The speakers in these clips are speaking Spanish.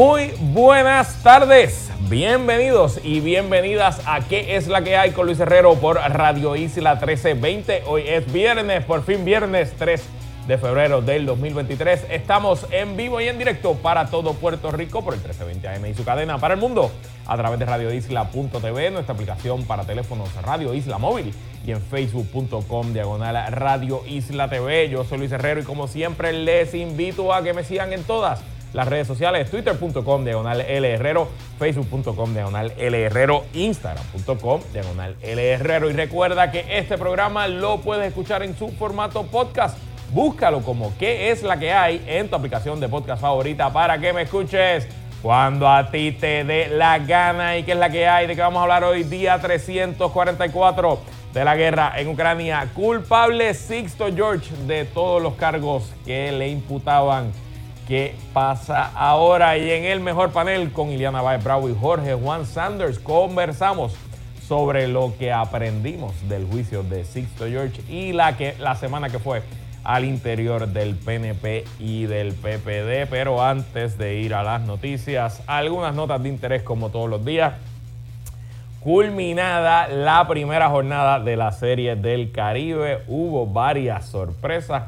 Muy buenas tardes, bienvenidos y bienvenidas a ¿Qué es la que hay con Luis Herrero por Radio Isla 1320? Hoy es viernes, por fin viernes 3 de febrero del 2023. Estamos en vivo y en directo para todo Puerto Rico por el 1320 AM y su cadena para el mundo a través de radioisla.tv, nuestra aplicación para teléfonos Radio Isla Móvil y en facebook.com diagonal Radio Isla TV. Yo soy Luis Herrero y como siempre les invito a que me sigan en todas las redes sociales, twitter.com diagonal L Herrero, facebook.com diagonal L Herrero, instagram.com diagonal L Herrero. Y recuerda que este programa lo puedes escuchar en su formato podcast. Búscalo como qué es la que hay en tu aplicación de podcast favorita para que me escuches cuando a ti te dé la gana y qué es la que hay, de qué vamos a hablar hoy, día 344 de la guerra en Ucrania. Culpable Sixto George de todos los cargos que le imputaban qué pasa ahora. Y en el mejor panel con Iliana Baez Bravo y Jorge Juan Sanders conversamos sobre lo que aprendimos del juicio de Sixto George y la, que, la semana que fue al interior del PNP y del PPD. Pero antes de ir a las noticias, algunas notas de interés como todos los días. Culminada la primera jornada de la Serie del Caribe, hubo varias sorpresas.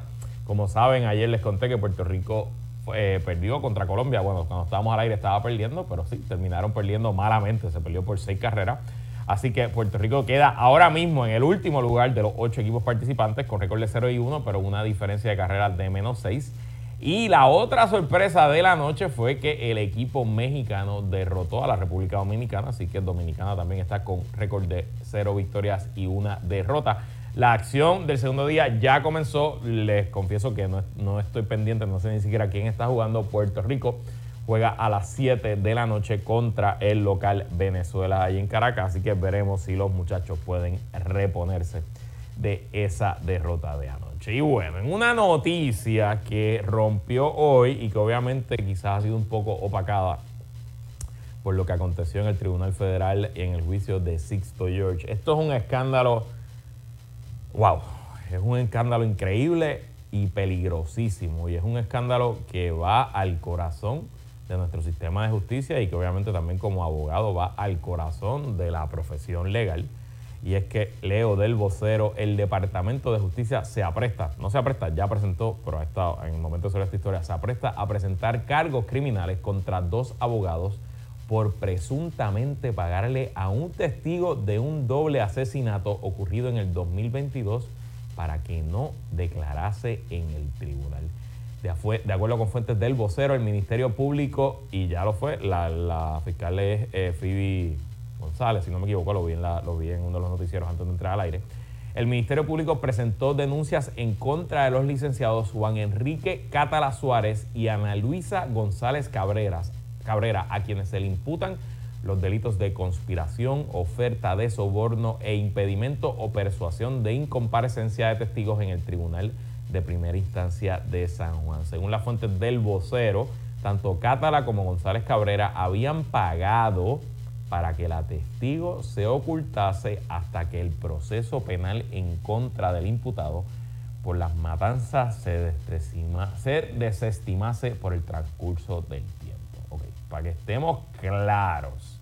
Como saben, ayer les conté que Puerto Rico eh, perdió contra Colombia. Bueno, cuando estábamos al aire estaba perdiendo, pero sí, terminaron perdiendo malamente. Se perdió por seis carreras. Así que Puerto Rico queda ahora mismo en el último lugar de los ocho equipos participantes con récord de 0 y 1, pero una diferencia de carreras de menos 6. Y la otra sorpresa de la noche fue que el equipo mexicano derrotó a la República Dominicana, así que Dominicana también está con récord de 0 victorias y una derrota. La acción del segundo día ya comenzó. Les confieso que no, no, estoy pendiente, no sé ni siquiera quién está jugando. Puerto Rico juega a las 7 de la noche contra el local Venezuela ahí en Caracas. Así que veremos si los muchachos pueden reponerse de esa derrota de anoche. Y bueno, en una noticia que rompió hoy y que obviamente quizás ha sido un poco opacada por lo que aconteció en el Tribunal Federal en el juicio de Sixto George. Esto es un escándalo wow, es un escándalo increíble y peligrosísimo. Y es un escándalo que va al corazón de nuestro sistema de justicia y que obviamente también como abogado va al corazón de la profesión legal. Y es que leo del vocero, el Departamento de Justicia se apresta, no se apresta, ya presentó, pero ha estado en el momento sobre esta historia, se apresta a presentar cargos criminales contra dos abogados por presuntamente pagarle a un testigo de un doble asesinato ocurrido en el 2022 para que no declarase en el tribunal. De, acuerdo con fuentes del vocero, el Ministerio Público, y ya lo fue, la, fiscal es eh, Phoebe González, si no me equivoco, lo vi, en lo vi en uno de los noticieros antes de entrar al aire. El Ministerio Público presentó denuncias en contra de los licenciados Juan Enrique Catala Suárez y Ana Luisa González Cabreras, Cabrera, a quienes se le imputan los delitos de conspiración, oferta de soborno e impedimento o persuasión de incomparecencia de testigos en el Tribunal de Primera Instancia de San Juan. Según las fuentes del vocero, tanto Cátala como González Cabrera habían pagado para que la testigo se ocultase hasta que el proceso penal en contra del imputado por las matanzas se, se desestimase por el transcurso del para que estemos claros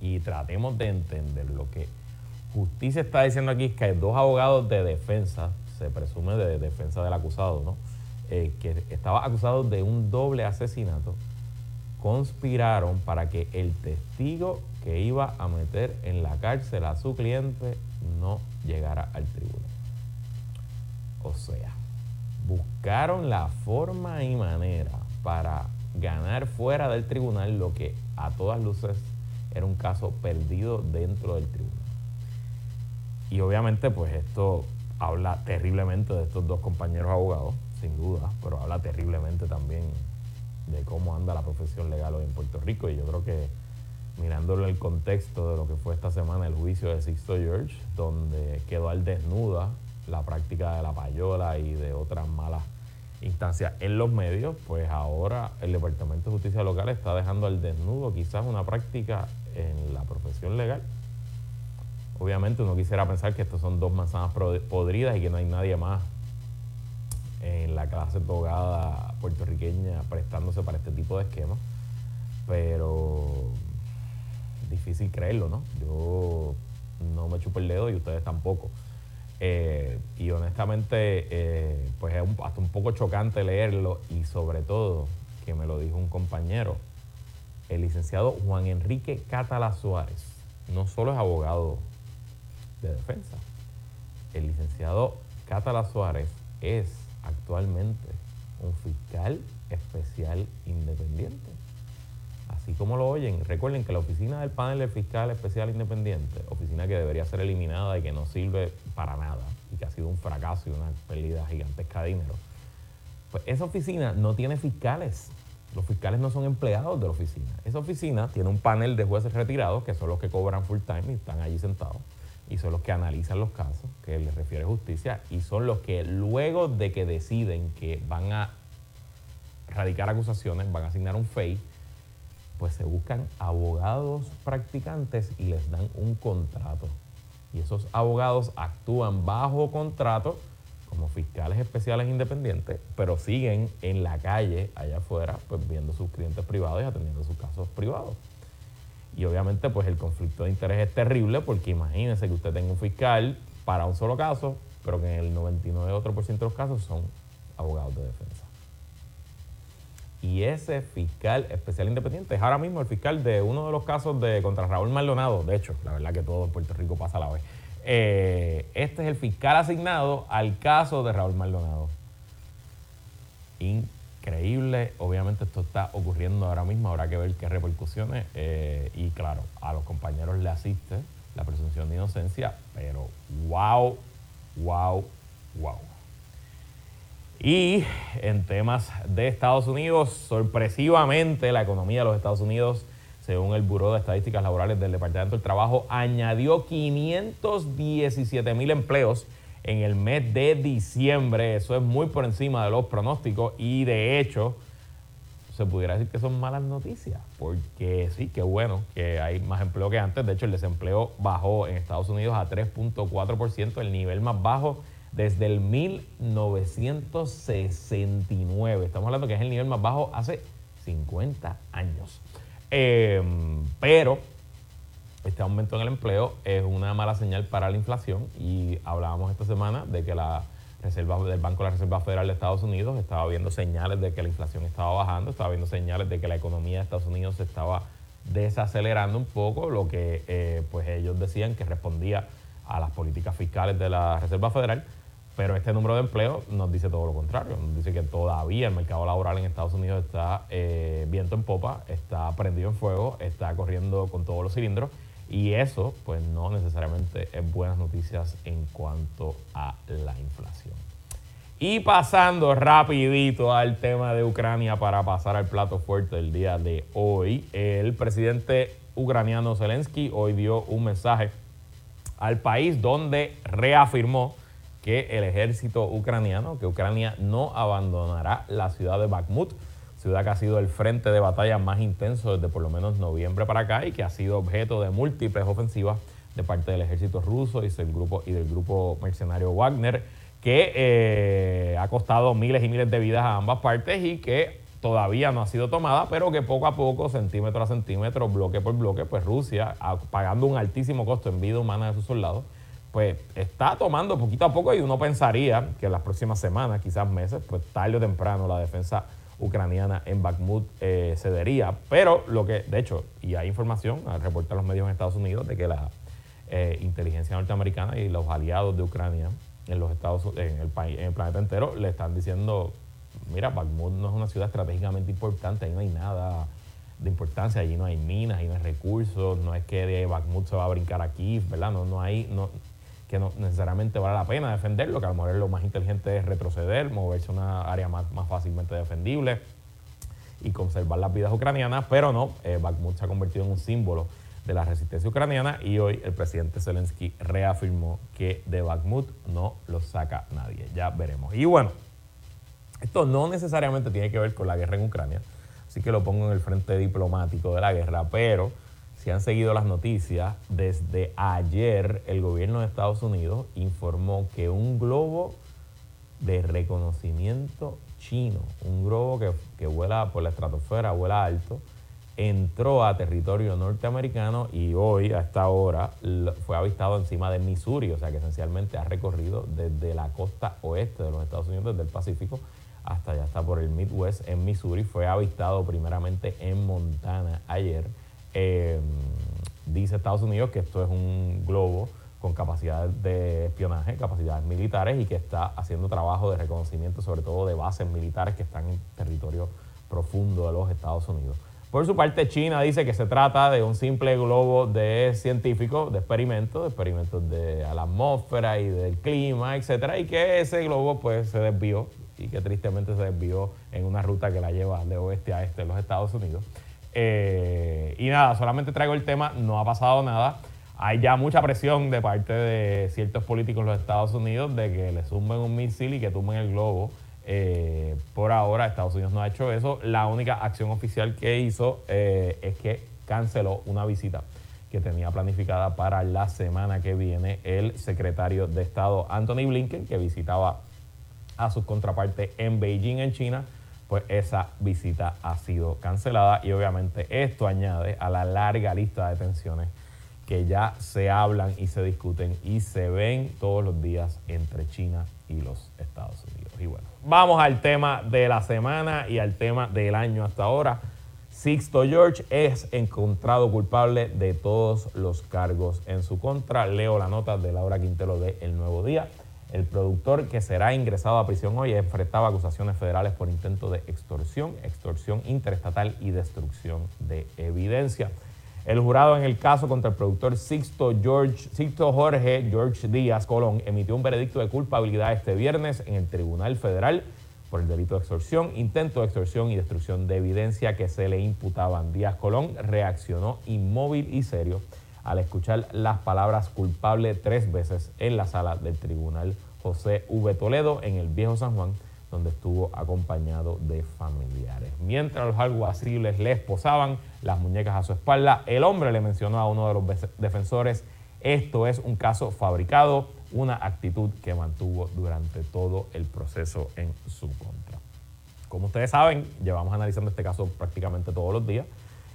y tratemos de entender lo que justicia está diciendo aquí es que hay dos abogados de defensa, se presume de defensa del acusado, ¿no? Eh, que estaba acusado de un doble asesinato, conspiraron para que el testigo que iba a meter en la cárcel a su cliente no llegara al tribunal. O sea, buscaron la forma y manera para ganar fuera del tribunal lo que a todas luces era un caso perdido dentro del tribunal. Y obviamente pues esto habla terriblemente de estos dos compañeros abogados, sin duda, pero habla terriblemente también de cómo anda la profesión legal hoy en Puerto Rico. Y yo creo que mirándolo en el contexto de lo que fue esta semana el juicio de Sixto George, donde quedó al desnuda la práctica de la payola y de otras malas instancias en los medios, pues ahora el Departamento de Justicia Local está dejando al desnudo quizás una práctica en la profesión legal. Obviamente uno quisiera pensar que estos son dos manzanas podridas y que no hay nadie más en la clase togada puertorriqueña prestándose para este tipo de esquemas, pero difícil creerlo, ¿no? Yo no me chupo el dedo y ustedes tampoco. Eh, y honestamente, eh, pues es hasta un poco chocante leerlo y sobre todo que me lo dijo un compañero, el licenciado Juan Enrique Catala Suárez, no solo es abogado de defensa, el licenciado Catala Suárez es actualmente un fiscal especial independiente. Así como lo oyen, recuerden que la oficina del panel del fiscal especial independiente, oficina que debería ser eliminada y que no sirve para nada y que ha sido un fracaso y una pérdida gigantesca de dinero, pues esa oficina no tiene fiscales. Los fiscales no son empleados de la oficina. Esa oficina tiene un panel de jueces retirados que son los que cobran full time y están allí sentados y son los que analizan los casos que les refiere justicia y son los que luego de que deciden que van a radicar acusaciones, van a asignar un FEI, pues se buscan abogados practicantes y les dan un contrato. Y esos abogados actúan bajo contrato como fiscales especiales independientes, pero siguen en la calle allá afuera, pues viendo sus clientes privados y atendiendo sus casos privados. Y obviamente pues el conflicto de interés es terrible porque imagínense que usted tenga un fiscal para un solo caso, pero que en el 99% de los casos son abogados de defensa. Y ese fiscal especial independiente es ahora mismo el fiscal de uno de los casos de contra Raúl Maldonado. De hecho, la verdad que todo en Puerto Rico pasa a la vez. Eh, este es el fiscal asignado al caso de Raúl Maldonado. Increíble. Obviamente esto está ocurriendo ahora mismo. Habrá que ver qué repercusiones. Eh, y claro, a los compañeros le asiste la presunción de inocencia. Pero wow, wow, wow. Y en temas de Estados Unidos, sorpresivamente la economía de los Estados Unidos, según el Buró de Estadísticas Laborales del Departamento del Trabajo, añadió 517 mil empleos en el mes de diciembre. Eso es muy por encima de los pronósticos y de hecho se pudiera decir que son malas noticias, porque sí, qué bueno que hay más empleo que antes. De hecho, el desempleo bajó en Estados Unidos a 3.4%, el nivel más bajo desde el 1969. Estamos hablando que es el nivel más bajo hace 50 años. Em, pero este aumento en el empleo es una mala señal para la inflación y hablábamos esta semana de que la Reserva del Banco de la Reserva Federal de Estados Unidos estaba viendo señales de que la inflación estaba bajando, estaba viendo señales de que la economía de Estados Unidos se estaba desacelerando un poco, lo que eh, pues ellos decían que respondía a las políticas fiscales de la Reserva Federal. Pero este número de empleo nos dice todo lo contrario. Nos dice que todavía el mercado laboral en Estados Unidos está eh, viento en popa, está prendido en fuego, está corriendo con todos los cilindros. Y eso, pues no necesariamente es buenas noticias en cuanto a la inflación. Y pasando rapidito al tema de Ucrania para pasar al plato fuerte del día de hoy, el presidente ucraniano Zelensky hoy dio un mensaje al país donde reafirmó que el ejército ucraniano, que Ucrania no abandonará la ciudad de Bakhmut, ciudad que ha sido el frente de batalla más intenso desde por lo menos noviembre para acá y que ha sido objeto de múltiples ofensivas de parte del ejército ruso y del grupo, y del grupo mercenario Wagner, que eh, ha costado miles y miles de vidas a ambas partes y que todavía no ha sido tomada, pero que poco a poco, centímetro a centímetro, bloque por bloque, pues Rusia, pagando un altísimo costo en vida humana de sus soldados, pues está tomando poquito a poco y uno pensaría que en las próximas semanas, quizás meses, pues tarde o temprano la defensa ucraniana en Bakhmut eh, cedería. Pero lo que, de hecho, y hay información, al reportar los medios en Estados Unidos, de que la eh, inteligencia norteamericana y los aliados de Ucrania en los Estados en el país, en el planeta entero, le están diciendo, mira, Bakhmut no es una ciudad estratégicamente importante, ahí no hay nada de importancia, allí no hay minas, ahí no hay recursos, no es que de Bakhmut se va a brincar aquí, ¿verdad? No, no hay, no, que no necesariamente vale la pena defenderlo, que a lo mejor lo más inteligente es retroceder, moverse a una área más, fácilmente defendible. y conservar las vidas ucranianas, pero no, eh, Bakhmut se ha convertido en un símbolo de la resistencia ucraniana y hoy el presidente Zelensky reafirmó que de Bakhmut no lo saca nadie. Ya veremos. Y bueno, esto no necesariamente tiene que ver con la guerra en Ucrania, así que lo pongo en el frente diplomático de la guerra, pero si han seguido las noticias, desde ayer el gobierno de Estados Unidos informó que un globo de reconocimiento chino, un globo que, que vuela por la estratosfera, vuela alto, entró a territorio norteamericano y hoy, a esta hora, fue avistado encima de Missouri, o sea que esencialmente ha recorrido desde la costa oeste de los Estados Unidos, desde el Pacífico, hasta allá está por el Midwest en Missouri. Fue avistado primeramente en Montana ayer. Em, dice Estados Unidos que esto es un globo con capacidades de espionaje, capacidades militares y que está haciendo trabajo de reconocimiento, sobre todo de bases militares que están en territorio profundo de los Estados Unidos. Por su parte, China dice que se trata de un simple globo de científico, de experimentos, de experimentos de la atmósfera y del clima, etcétera, y que ese globo pues se desvió y que tristemente se desvió en una ruta que la lleva de oeste a este de los Estados Unidos. Eh, y nada, solamente traigo el tema, no ha pasado nada. Hay ya mucha presión de parte de ciertos políticos en los Estados Unidos de que le sumen un misil y que tumben el globo. Eh, por ahora Estados Unidos no ha hecho eso. La única acción oficial que hizo eh, es que canceló una visita que tenía planificada para la semana que viene el secretario de Estado Anthony Blinken, que visitaba a sus contrapartes en Beijing, en China, pues esa visita ha sido cancelada y obviamente esto añade a la larga lista de tensiones que ya se hablan y se discuten y se ven todos los días entre China y los Estados Unidos. Y bueno, vamos al tema de la semana y al tema del año hasta ahora. Sixto George es encontrado culpable de todos los cargos en su contra. Leo la nota de Laura Quintero de El Nuevo Día. El productor que será ingresado a prisión hoy enfrentaba acusaciones federales por intento de extorsión, extorsión interestatal y destrucción de evidencia. El jurado en el caso contra el productor Sixto, George, Sixto Jorge George Díaz Colón emitió un veredicto de culpabilidad este viernes en el Tribunal Federal por el delito de extorsión, intento de extorsión y destrucción de evidencia que se le imputaban. Díaz Colón reaccionó inmóvil y serio al escuchar las palabras culpable tres veces en la sala del Tribunal José V. Toledo en el Viejo San Juan, donde estuvo acompañado de familiares. Mientras los alguaciles le esposaban las muñecas a su espalda, el hombre le mencionó a uno de los defensores, esto es un caso fabricado, una actitud que mantuvo durante todo el proceso en su contra. Como ustedes saben, llevamos analizando este caso prácticamente todos los días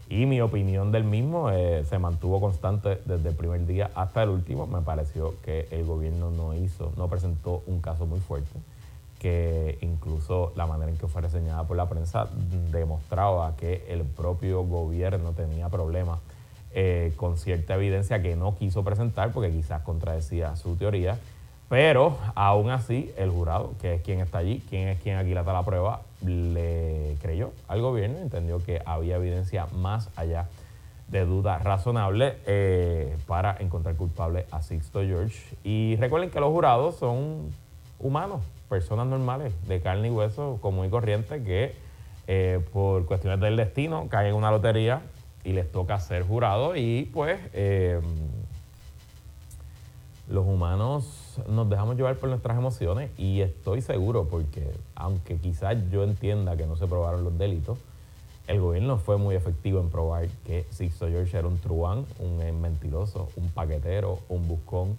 y mi opinión del mismo eh, se mantuvo constante desde el primer día hasta el último. Me pareció que el gobierno no hizo, no presentó un caso muy fuerte, que incluso la manera en que fue reseñada por la prensa demostraba que el propio gobierno tenía problemas eh, con cierta evidencia que no quiso presentar porque quizás contradecía su teoría. Pero aún así, el jurado, que es quien está allí, quien es quien aquilata la prueba, le creyó al gobierno, entendió que había evidencia más allá de duda razonable eh, para encontrar culpable a Sixto George. Y recuerden que los jurados son humanos, personas normales, de carne y hueso, común y corriente, que eh, por cuestiones del destino caen en una lotería y les toca ser jurado y pues eh, los humanos nos dejamos llevar por nuestras emociones y estoy seguro porque aunque quizás yo entienda que no se probaron los delitos, el gobierno fue muy efectivo en probar que Sixto George era un truán, un mentiroso, un paquetero, un buscón.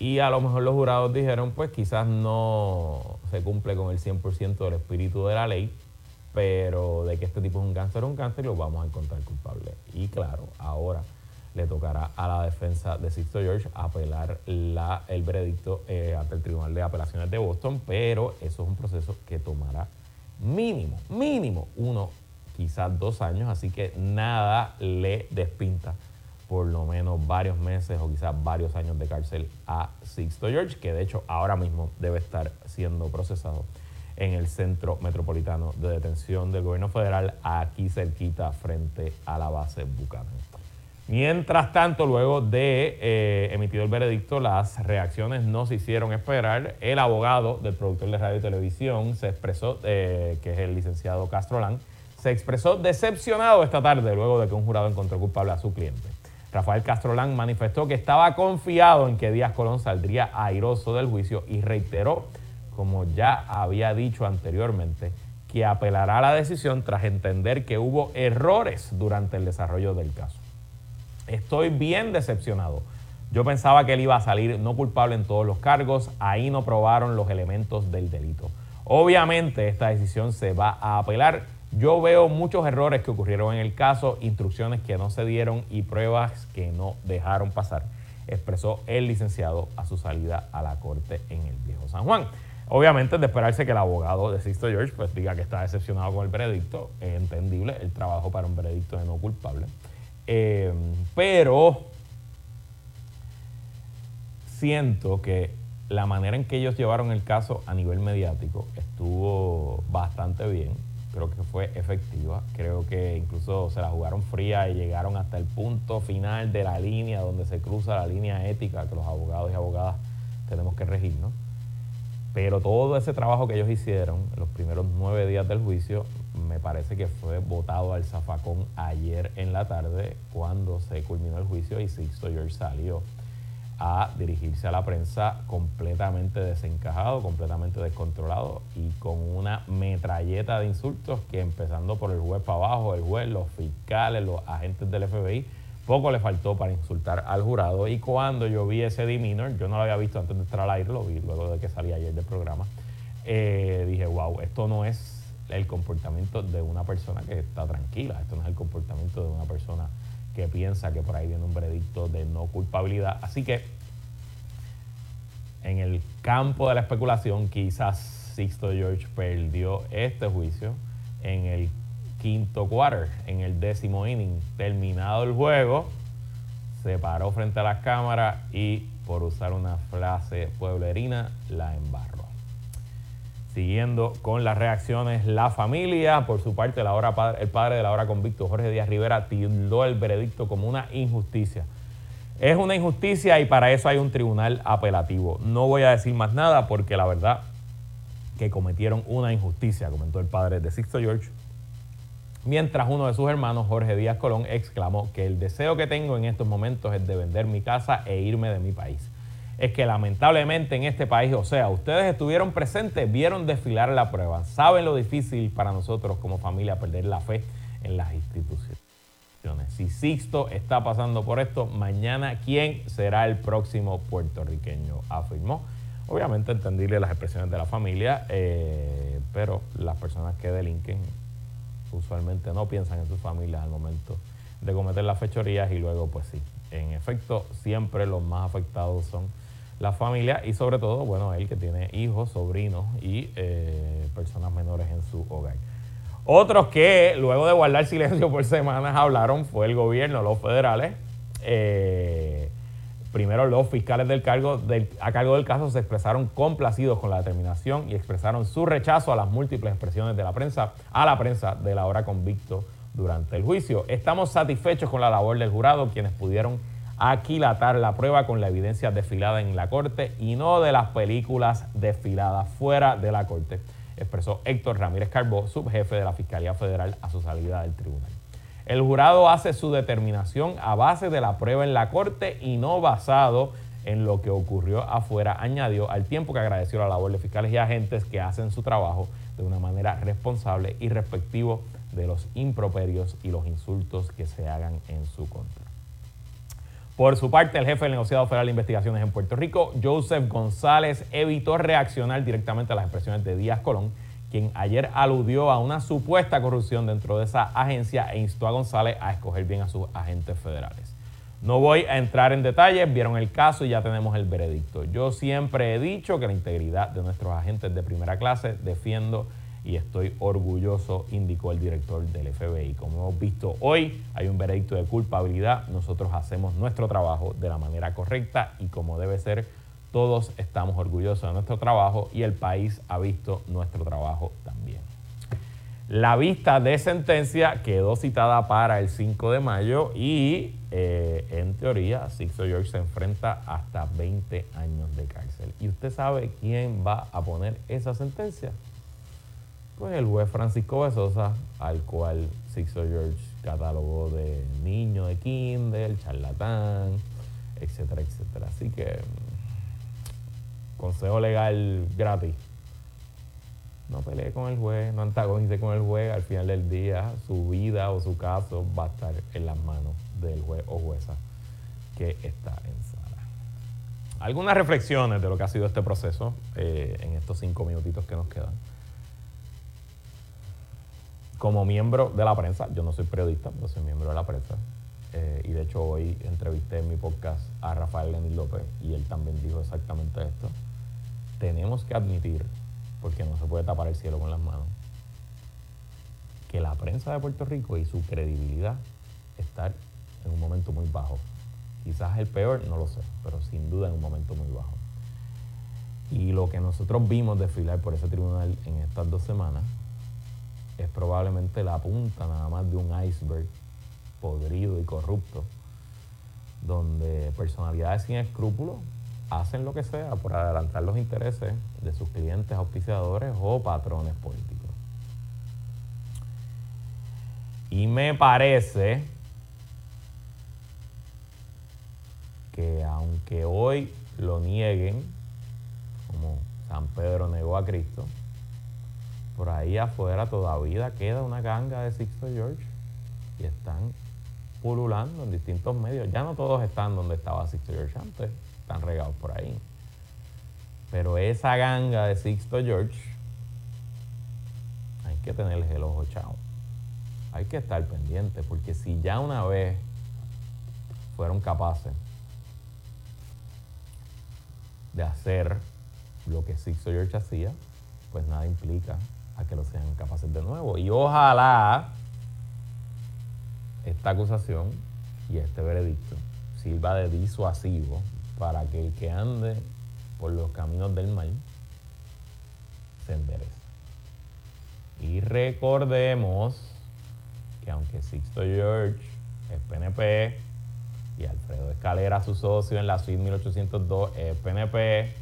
Y a lo mejor los jurados dijeron, pues quizás no se cumple con el 100% del espíritu de la ley, pero de que este tipo es un cáncer, un cáncer, lo vamos a encontrar culpable. Y claro, ahora le tocará a la defensa de Sixto George apelar la, el veredicto eh, ante el Tribunal de Apelaciones de Boston, pero eso es un proceso que tomará mínimo, mínimo uno, quizás dos años, así que nada le despinta por lo menos varios meses o quizás varios años de cárcel a Sixto George, que de hecho ahora mismo debe estar siendo procesado en el Centro Metropolitano de Detención del Gobierno Federal, aquí cerquita frente a la base Buchanan. Mientras tanto, luego de eh, emitido el veredicto, las reacciones no se hicieron esperar. El abogado del productor de radio y televisión se expresó, eh, que es el licenciado Castro Lang, se expresó decepcionado esta tarde luego de que un jurado encontró culpable a su cliente. Rafael Castrolán manifestó que estaba confiado en que Díaz Colón saldría airoso del juicio y reiteró, como ya había dicho anteriormente, que apelará a la decisión tras entender que hubo errores durante el desarrollo del caso. Estoy bien decepcionado. Yo pensaba que él iba a salir no culpable en todos los cargos, ahí no probaron los elementos del delito. Obviamente esta decisión se va a apelar yo veo muchos errores que ocurrieron en el caso, instrucciones que no se dieron y pruebas que no dejaron pasar, expresó el licenciado a su salida a la corte en el Viejo San Juan. Obviamente, de esperarse que el abogado de Sisto George pues, diga que está decepcionado con el veredicto, es entendible, el trabajo para un veredicto de no culpable. Eh, pero siento que la manera en que ellos llevaron el caso a nivel mediático estuvo bastante bien creo que fue efectiva. Creo que incluso se la jugaron fría y llegaron hasta el punto final de la línea donde se cruza la línea ética que los abogados y abogadas tenemos que regirnos. Pero todo ese trabajo que ellos hicieron los primeros nueve días del juicio me parece que fue votado al zafacón ayer en la tarde cuando se culminó el juicio y Sixto George salió a dirigirse a la prensa completamente desencajado, completamente descontrolado y con una metralleta de insultos que empezando por el juez para abajo, el juez, los fiscales, los agentes del FBI, poco le faltó para insultar al jurado. Y cuando yo vi ese demeanor, yo no lo había visto antes de entrar al aire, lo vi luego de que salí ayer del programa, eh, dije, wow, esto no es el comportamiento de una persona que está tranquila, esto no es el comportamiento de una persona que piensa que por ahí viene un veredicto de no culpabilidad. Así que en el campo de la especulación, quizás Sixto George perdió este juicio en el quinto quarter, en el décimo inning. Terminado el juego, se paró frente a las cámaras y, por usar una frase pueblerina, la embarró. Siguiendo con las reacciones, la familia, por su parte, la el padre de la hora convicto, Jorge Díaz Rivera, tildó el veredicto como una injusticia. Es una injusticia y para eso hay un tribunal apelativo. No voy a decir más nada porque la verdad que cometieron una injusticia, comentó el padre de Sixto George. Mientras uno de sus hermanos, Jorge Díaz Colón, exclamó que el deseo que tengo en estos momentos es de vender mi casa e irme de mi país es que lamentablemente en este país, o sea, ustedes estuvieron presentes, vieron desfilar la prueba, saben lo difícil para nosotros como familia perder la fe en las instituciones. Si Sixto está pasando por esto, mañana, ¿quién será el próximo puertorriqueño? Afirmó. Obviamente entendible las expresiones de la familia, eh, pero las personas que delinquen usualmente no piensan en sus familias al momento de cometer las fechorías y luego pues sí, en efecto siempre los más afectados son la familia y sobre todo, bueno, él que tiene hijos, sobrinos y eh, personas menores en su hogar. Otros que luego de guardar silencio por semanas hablaron fue el gobierno, los federales. Eh, primero los fiscales del cargo, a cargo del caso se expresaron complacidos con la determinación y expresaron su rechazo a las múltiples expresiones de la prensa, a la prensa de la hora convicto durante el juicio. Estamos satisfechos con la labor del jurado, quienes pudieron aquilatar la prueba con la evidencia desfilada en la corte y no de las películas desfiladas fuera de la corte, expresó Héctor Ramírez Carbó, subjefe de la Fiscalía Federal, a su salida del tribunal. El jurado hace su determinación a base de la prueba en la corte y no basado en lo que ocurrió afuera, añadió al tiempo que agradeció la labor de fiscales y agentes que hacen su trabajo de una manera responsable y respectivo de los improperios y los insultos que se hagan en su contra. Por su parte, el jefe del negociado federal de investigaciones en Puerto Rico, Joseph González, evitó reaccionar directamente a las expresiones de Díaz Colón, quien ayer aludió a una supuesta corrupción dentro de esa agencia e instó a González a escoger bien a sus agentes federales. No voy a entrar en detalles, vieron el caso y ya tenemos el veredicto. Yo siempre he dicho que la integridad de nuestros agentes de primera clase defiendo y estoy orgulloso, indicó el director del FBI. Como hemos visto hoy, hay un veredicto de culpabilidad, nosotros hacemos nuestro trabajo de la manera correcta y como debe ser, todos estamos orgullosos de nuestro trabajo y el país ha visto nuestro trabajo también. La vista de sentencia quedó citada para el 5 de mayo y eh, en teoría Sixto George se enfrenta hasta 20 años de cárcel. ¿Y usted sabe quién va a poner esa sentencia? Pues el juez Francisco Besosa, al cual Sixto George catalogó de niño de kinder, charlatán, etcétera, etcétera. Así que mm, consejo legal gratis. No pelee con el juez, no antagonice con el juez. Al final del día, su vida o su caso va a estar en las manos del juez o jueza que está en sala. Algunas reflexiones de lo que ha sido este proceso eh, en estos cinco minutitos que nos quedan como miembro de la prensa, yo no soy periodista, pero soy miembro de la prensa. Eh, y de hecho hoy entrevisté en mi podcast a Rafael Lenín López y él también dijo exactamente esto. Tenemos que admitir, porque no se puede tapar el cielo con las manos, que la prensa de Puerto Rico y su credibilidad está en un momento muy bajo. Quizás el peor, no lo sé, pero sin duda en un momento muy bajo. Y lo que nosotros vimos desfilar por ese tribunal en estas dos semanas es probablemente la punta nada más de un iceberg podrido y corrupto, donde personalidades sin escrúpulos hacen lo que sea por adelantar los intereses de sus clientes, auspiciadores o patrones políticos. Y me parece que aunque hoy lo nieguen, como San Pedro negó a Cristo, por ahí afuera todavía queda una ganga de Sixto George y están pululando en distintos medios. Ya no todos están donde estaba Sixto George antes, están regados por ahí. Pero esa ganga de Sixto George hay que tenerles el ojo chao. Hay que estar pendiente porque si ya una vez fueron capaces de hacer lo que Sixto George hacía, pues nada implica a que lo sean capaces de nuevo. Y ojalá esta acusación y este veredicto sirva de disuasivo para que el que ande por los caminos del mal se enderece. Y recordemos que aunque Sixto George es PNP y Alfredo Escalera, su socio en la suite 1802, es PNP,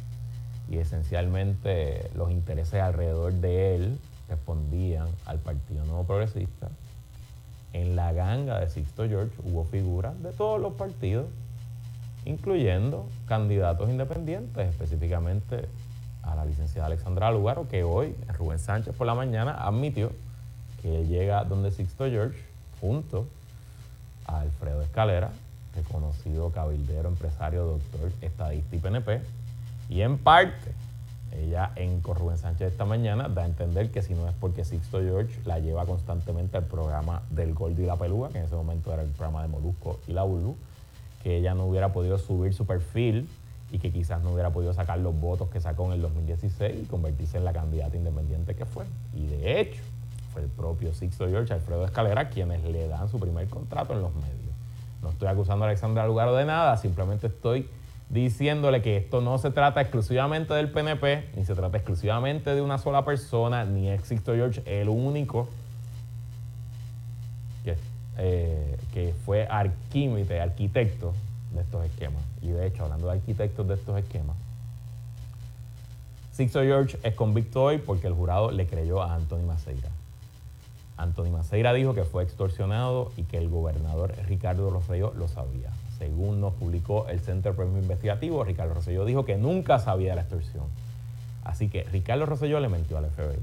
y esencialmente los intereses alrededor de él respondían al Partido Nuevo Progresista. En la ganga de Sixto George hubo figuras de todos los partidos, incluyendo candidatos independientes, específicamente a la licenciada Alexandra Lugaro, que hoy Rubén Sánchez por la mañana admitió que llega donde Sixto George junto a Alfredo Escalera, reconocido cabildero, empresario, doctor, estadista y PNP, y en parte, ella en Corrubén Sánchez esta mañana da a entender que si no es porque Sixto George la lleva constantemente al programa del Gordo y la Peluga, que en ese momento era el programa de Molusco y la Ulu, que ella no hubiera podido subir su perfil y que quizás no hubiera podido sacar los votos que sacó en el 2016 y convertirse en la candidata independiente que fue. Y de hecho, fue el propio Sixto George, Alfredo Escalera, quienes le dan su primer contrato en los medios. No estoy acusando a Alexandra Lugaro de nada, simplemente estoy diciéndole que esto no se trata exclusivamente del PNP, ni se trata exclusivamente de una sola persona, ni Sixto George el único que, eh, que fue arquímite, arquitecto de estos esquemas. Y de hecho, hablando de arquitectos de estos esquemas, Sixto George es convicto hoy porque el jurado le creyó a Anthony Maceira. Anthony Maceira dijo que fue extorsionado y que el gobernador Ricardo Rosselló lo sabía según nos publicó el Centro Premio Investigativo, Ricardo Rosselló dijo que nunca sabía de la extorsión. Así que Ricardo Rosselló le mentió al FBI.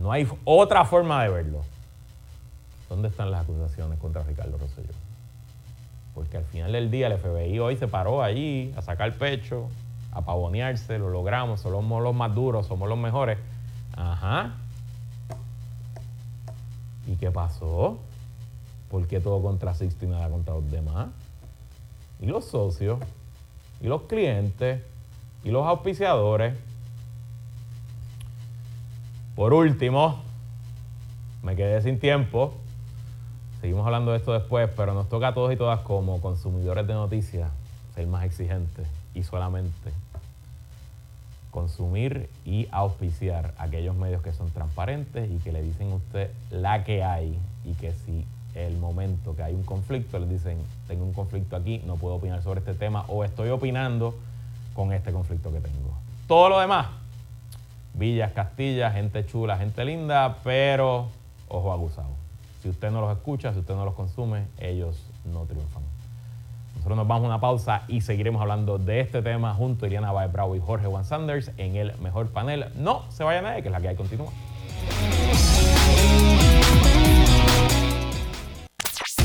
No hay otra forma de verlo. ¿Dónde están las acusaciones contra Ricardo Rosselló? Porque al final del día el FBI hoy se paró allí a sacar pecho, a pavonearse, lo logramos, somos los más duros, somos los mejores. Ajá. ¿Y qué pasó? ¿Por qué todo contra Sixto y nada contra los demás? Y los socios, y los clientes, y los auspiciadores. Por último, me quedé sin tiempo. Seguimos hablando de esto después, pero nos toca a todos y todas como consumidores de noticias ser más exigentes y solamente consumir y auspiciar aquellos medios que son transparentes y que le dicen a usted la que hay y que si el momento que hay un conflicto, les dicen, tengo un conflicto aquí, no puedo opinar sobre este tema o estoy opinando con este conflicto que tengo. Todo lo demás, Villas, Castilla, gente chula, gente linda, pero ojo aguzado. Si usted no los escucha, si usted no los consume, ellos no triunfan. Nosotros nos vamos a una pausa y seguiremos hablando de este tema junto a Iriana Baez Bravo y Jorge Juan Sanders en el mejor panel. No se vaya nadie, que es la que hay continúa.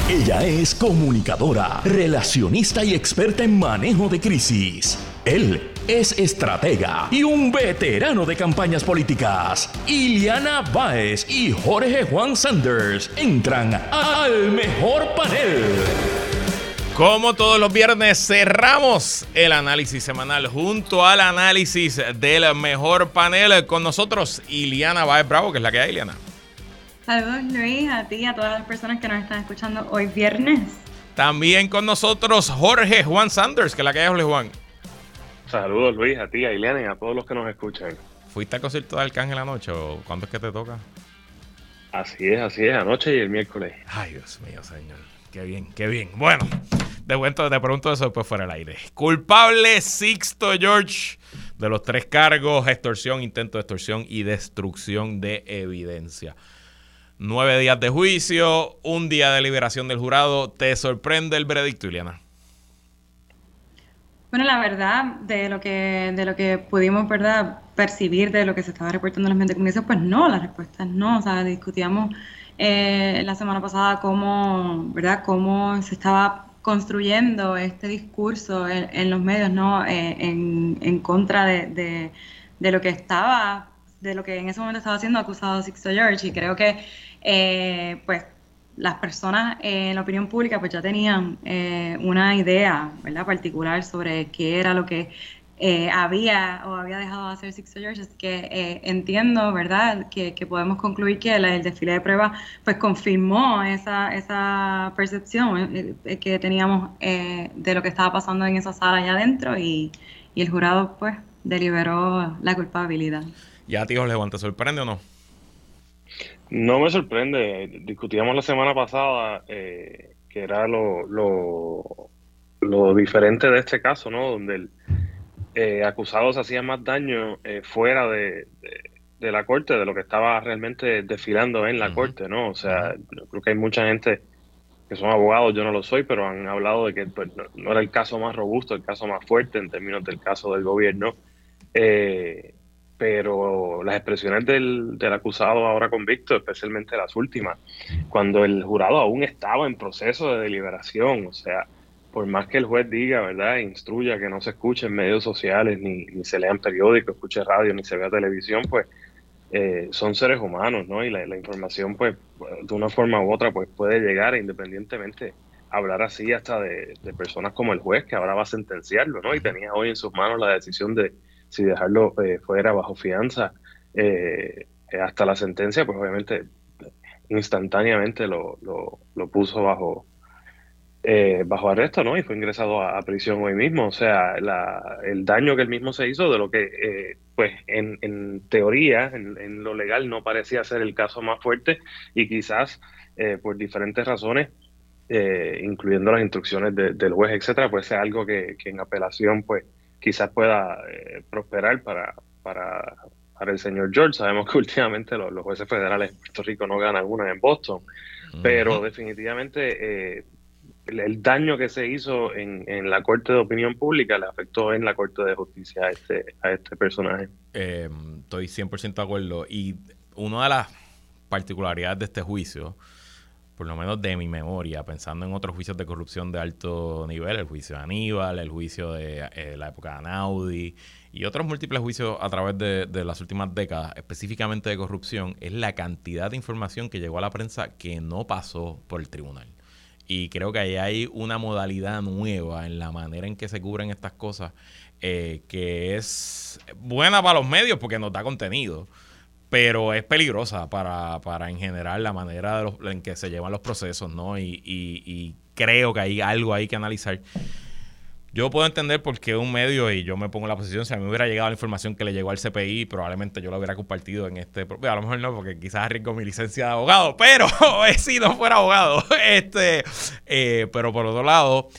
Ella es comunicadora, relacionista y experta en manejo de crisis. Él es estratega y un veterano de campañas políticas. Iliana Baez y Jorge Juan Sanders entran al mejor panel. Como todos los viernes, cerramos el análisis semanal junto al análisis del mejor panel con nosotros, Iliana Baez Bravo, que es la que hay, Iliana. Saludos Luis, a ti y a todas las personas que nos están escuchando hoy viernes. También con nosotros Jorge Juan Sanders, que es la que hay, Jorge Juan. Saludos Luis, a ti, a Ileana y a todos los que nos escuchan. ¿Fuiste al concierto de Arcángel anoche o cuándo es que te toca? Así es, así es, anoche y el miércoles. Ay, Dios mío, señor. Qué bien, qué bien. Bueno, de vuelta te pregunto eso después fuera del aire. Culpable Sixto George de los tres cargos, extorsión, intento de extorsión y destrucción de evidencia nueve días de juicio, un día de liberación del jurado. ¿Te sorprende el veredicto, Ileana? Bueno, la verdad, de lo que, de lo que pudimos percibir de lo que se estaba reportando en los medios de comunicación, pues no, la respuesta es no. O sea, discutíamos eh, la semana pasada cómo, ¿verdad? cómo se estaba construyendo este discurso en, los medios, ¿no? Eh, en, contra de, de lo que estaba de lo que en ese momento estaba siendo acusado Sixto George y creo que eh, pues las personas en la opinión pública pues ya tenían eh, una idea ¿verdad? particular sobre qué era lo que eh, había o había dejado de hacer Sixto George, así que entiendo, ¿verdad?, que, podemos concluir que el, desfile de pruebas pues confirmó esa, esa percepción que teníamos de lo que estaba pasando en esa sala allá adentro y, y el jurado pues deliberó la culpabilidad. ¿Ya a ti, Jorge, te sorprende o no? No me sorprende. Discutíamos la semana pasada eh, que era lo, lo, diferente de este caso, ¿no? Donde el eh, acusado se hacía más daño eh, fuera de, la corte de lo que estaba realmente desfilando en la corte, ¿no? O sea, creo que hay mucha gente que son abogados, yo no lo soy, pero han hablado de que pues, no, era el caso más robusto, el caso más fuerte en términos del caso del gobierno. Eh, pero las expresiones del, del, acusado ahora convicto, especialmente las últimas, cuando el jurado aún estaba en proceso de deliberación, o sea, por más que el juez diga, ¿verdad?, instruya que no se escuche en medios sociales, ni, ni se lean periódicos, escuche radio, ni se vea televisión, pues eh, son seres humanos, ¿no? Y la, información, pues, de una forma u otra, pues puede llegar independientemente hablar así hasta de, de personas como el juez que ahora va a sentenciarlo, ¿no? Y tenía hoy en sus manos la decisión de si dejarlo eh, fuera bajo fianza eh, hasta la sentencia, pues obviamente instantáneamente lo, lo, puso bajo eh, bajo arresto, ¿no? Y fue ingresado a, prisión hoy mismo. O sea, la, el daño que él mismo se hizo de lo que, pues, en, en teoría, en, lo legal, no parecía ser el caso más fuerte y quizás por diferentes razones, incluyendo las instrucciones del juez, etcétera, pues sea algo que en apelación, pues, quizás pueda eh, prosperar para, para, para, el señor George. Sabemos que últimamente los, jueces federales de Puerto Rico no ganan una en Boston, pero definitivamente eh, el, daño que se hizo en, en, la Corte de Opinión Pública le afectó en la Corte de Justicia a este, a este personaje. Eh, estoy 100% de acuerdo. Y una de las particularidades de este juicio por lo menos de mi memoria, pensando en otros juicios de corrupción de alto nivel, el juicio de Aníbal, el juicio de eh, la época de Anaudi y otros múltiples juicios a través de, las últimas décadas, específicamente de corrupción, es la cantidad de información que llegó a la prensa que no pasó por el tribunal. Y creo que ahí hay una modalidad nueva en la manera en que se cubren estas cosas eh, que es buena para los medios porque nos da contenido pero es peligrosa para, para en general la manera en que se llevan los procesos, ¿no? Y, y, creo que hay algo ahí que analizar. Yo puedo entender por qué un medio, y yo me pongo en la posición, si a mí hubiera llegado la información que le llegó al CPI, probablemente yo lo hubiera compartido en este... A lo mejor no, porque quizás arriesgo mi licencia de abogado, pero si no fuera abogado. este eh, Pero por otro lado,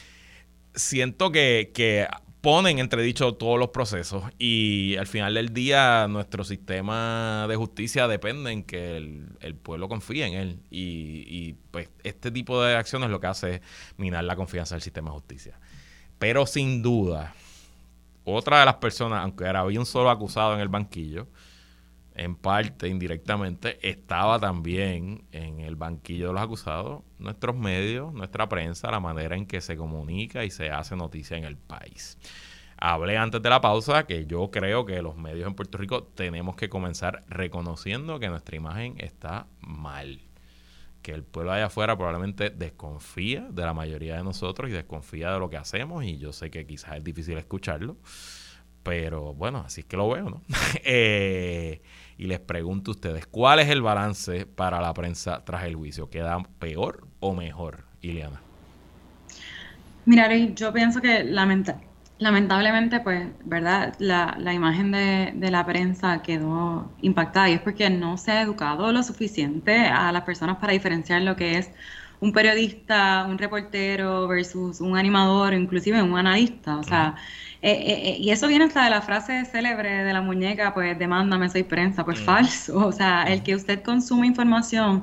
siento que, que ponen entredicho todos los procesos y al final del día nuestro sistema de justicia depende en que el, pueblo confíe en él y, y, pues este tipo de acciones lo que hace es minar la confianza del sistema de justicia. Pero sin duda, otra de las personas, aunque era había un solo acusado en el banquillo, en parte, indirectamente, estaba también en el banquillo de los acusados nuestros medios, nuestra prensa, la manera en que se comunica y se hace noticia en el país. Hablé antes de la pausa que yo creo que los medios en Puerto Rico tenemos que comenzar reconociendo que nuestra imagen está mal. Que el pueblo allá afuera probablemente desconfía de la mayoría de nosotros y desconfía de lo que hacemos y yo sé que quizás es difícil escucharlo, pero bueno, así es que lo veo, ¿no? eh, y les pregunto a ustedes, ¿cuál es el balance para la prensa tras el juicio? ¿Queda peor o mejor, Ileana? Mira, yo pienso que lamentablemente, pues, ¿verdad? La, la imagen de, de, la prensa quedó impactada y es porque no se ha educado lo suficiente a las personas para diferenciar lo que es un periodista, un reportero versus un animador, inclusive un analista. O sea, eh, eh, eh, y eso viene hasta de la frase célebre de la muñeca, pues demándame, soy prensa, pues falso. O sea, el que usted consume información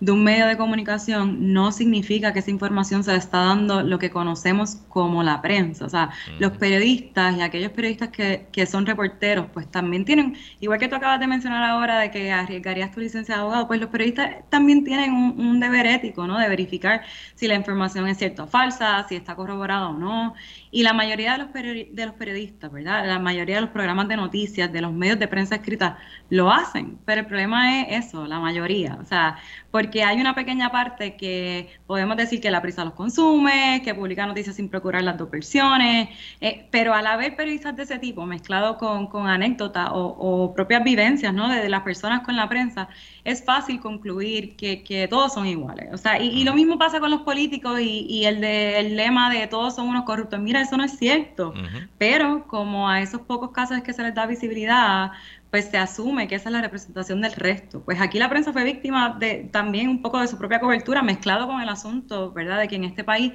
de un medio de comunicación no significa que esa información se le está dando lo que conocemos como la prensa. O sea, los periodistas y aquellos periodistas que, que, son reporteros, pues también tienen, igual que tú acabas de mencionar ahora de que arriesgarías tu licencia de abogado, pues los periodistas también tienen un, deber ético, ¿no? De verificar si la información es cierta o falsa, si está corroborada o no. Y la mayoría de los, de los periodistas, ¿verdad? La mayoría de los programas de noticias, de los medios de prensa escrita, lo hacen. Pero el problema es eso, la mayoría. O sea, porque hay una pequeña parte que podemos decir que la prisa los consume, que publica noticias sin procurar las dos versiones, eh, pero al haber periodistas de ese tipo mezclados con, con anécdotas o, propias vivencias ¿no? de, las personas con la prensa, es fácil concluir que, que todos son iguales. O sea, y, lo mismo pasa con los políticos y, el, de, el lema de todos son unos corruptos. Mira, eso no es cierto, pero como a esos pocos casos es que se les da visibilidad, pues se asume que esa es la representación del resto. Pues aquí la prensa fue víctima de también un poco de su propia cobertura, mezclado con el asunto, ¿verdad?, de que en este país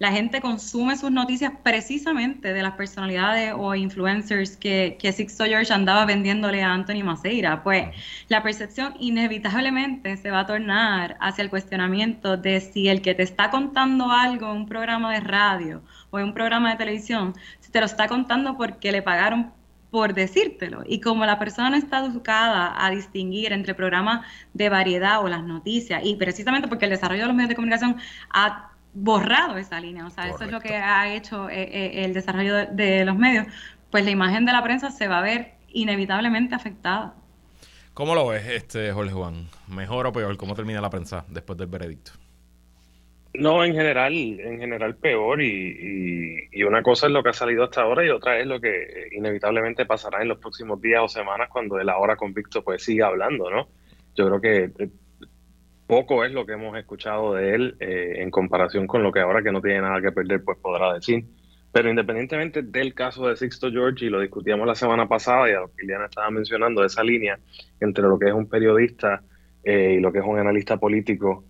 la gente consume sus noticias precisamente de las personalidades o influencers que, que Sixto George andaba vendiéndole a Anthony Maceira. Pues la percepción inevitablemente se va a tornar hacia el cuestionamiento de si el que te está contando algo en un programa de radio o en un programa de televisión, si te lo está contando porque le pagaron por decírtelo. Y como la persona no está educada a distinguir entre programas de variedad o las noticias, y precisamente porque el desarrollo de los medios de comunicación ha borrado esa línea, o sea, eso es lo que ha hecho eh, eh, el desarrollo de, los medios, pues la imagen de la prensa se va a ver inevitablemente afectada. ¿Cómo lo ves, este Jorge Juan? ¿Mejor o peor? ¿Cómo termina la prensa después del veredicto? No, en general, en general peor y, y, una cosa es lo que ha salido hasta ahora y otra es lo que inevitablemente pasará en los próximos días o semanas cuando el ahora convicto pues siga hablando, ¿no? Yo creo que eh, poco es lo que hemos escuchado de él eh, en comparación con lo que ahora que no tiene nada que perder pues podrá decir. Pero independientemente del caso de Sixto George, y lo discutíamos la semana pasada y a lo que Liliana estaba mencionando, esa línea entre lo que es un periodista eh, y lo que es un analista político,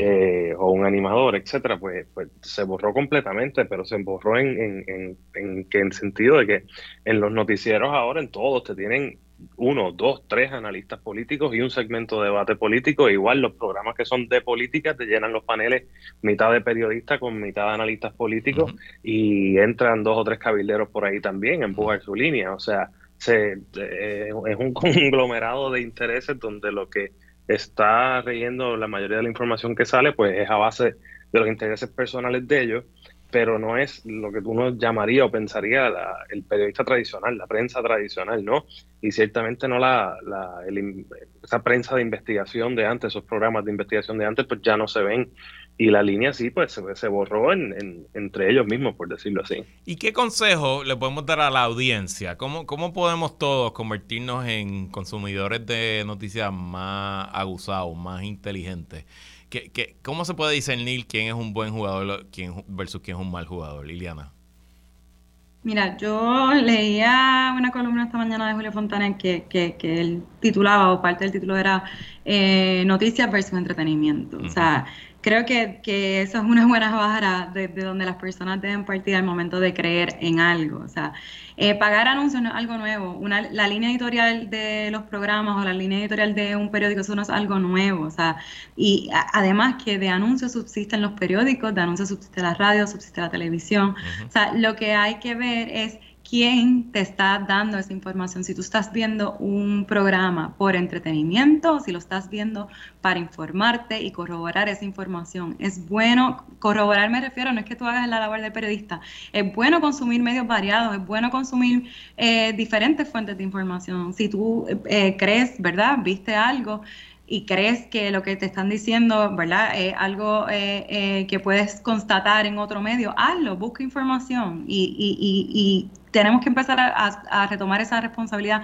eh, o un animador, etcétera, pues, pues, se borró completamente, pero se borró en, en, en, que en sentido de que en los noticieros ahora en todos te tienen uno, dos, tres analistas políticos y un segmento de debate político. Igual los programas que son de política te llenan los paneles mitad de periodistas con mitad de analistas políticos y entran dos o tres cabilderos por ahí también, empujan su línea. O sea, se, eh, es un conglomerado de intereses donde lo que está reyendo la mayoría de la información que sale, pues es a base de los intereses personales de ellos, pero no es lo que uno llamaría o pensaría el periodista tradicional, la prensa tradicional, ¿no? Y ciertamente no la, la esa prensa de investigación de antes, esos programas de investigación de antes, pues ya no se ven y la línea sí, pues se, borró en, entre ellos mismos, por decirlo así. ¿Y qué consejo le podemos dar a la audiencia? ¿Cómo, cómo podemos todos convertirnos en consumidores de noticias más aguzados, más inteligentes? ¿Qué, qué, cómo se puede discernir quién es un buen jugador quién, versus quién es un mal jugador, Liliana? Mira, yo leía una columna esta mañana de Julio Fontana que, que, que él titulaba, o parte del título era eh, Noticias versus Entretenimiento. O sea, creo que, que, eso es una buena vara de, donde las personas deben partir al momento de creer en algo. O sea, eh, pagar anuncios no es algo nuevo. Una, la línea editorial de los programas o la línea editorial de un periódico, eso no es algo nuevo. O sea, y además que de anuncios subsisten los periódicos, de anuncios subsiste la radio, subsiste la televisión. O sea, lo que hay que ver es quién te está dando esa información. Si tú estás viendo un programa por entretenimiento, si lo estás viendo para informarte y corroborar esa información. Es bueno, corroborar me refiero, no es que tú hagas la labor del periodista, es bueno consumir medios variados, es bueno consumir eh, diferentes fuentes de información. Si tú eh, crees, ¿verdad? Viste algo y crees que lo que te están diciendo, ¿verdad? Es algo eh, que puedes constatar en otro medio, hazlo, busca información y, y, y, tenemos que empezar a, retomar esa responsabilidad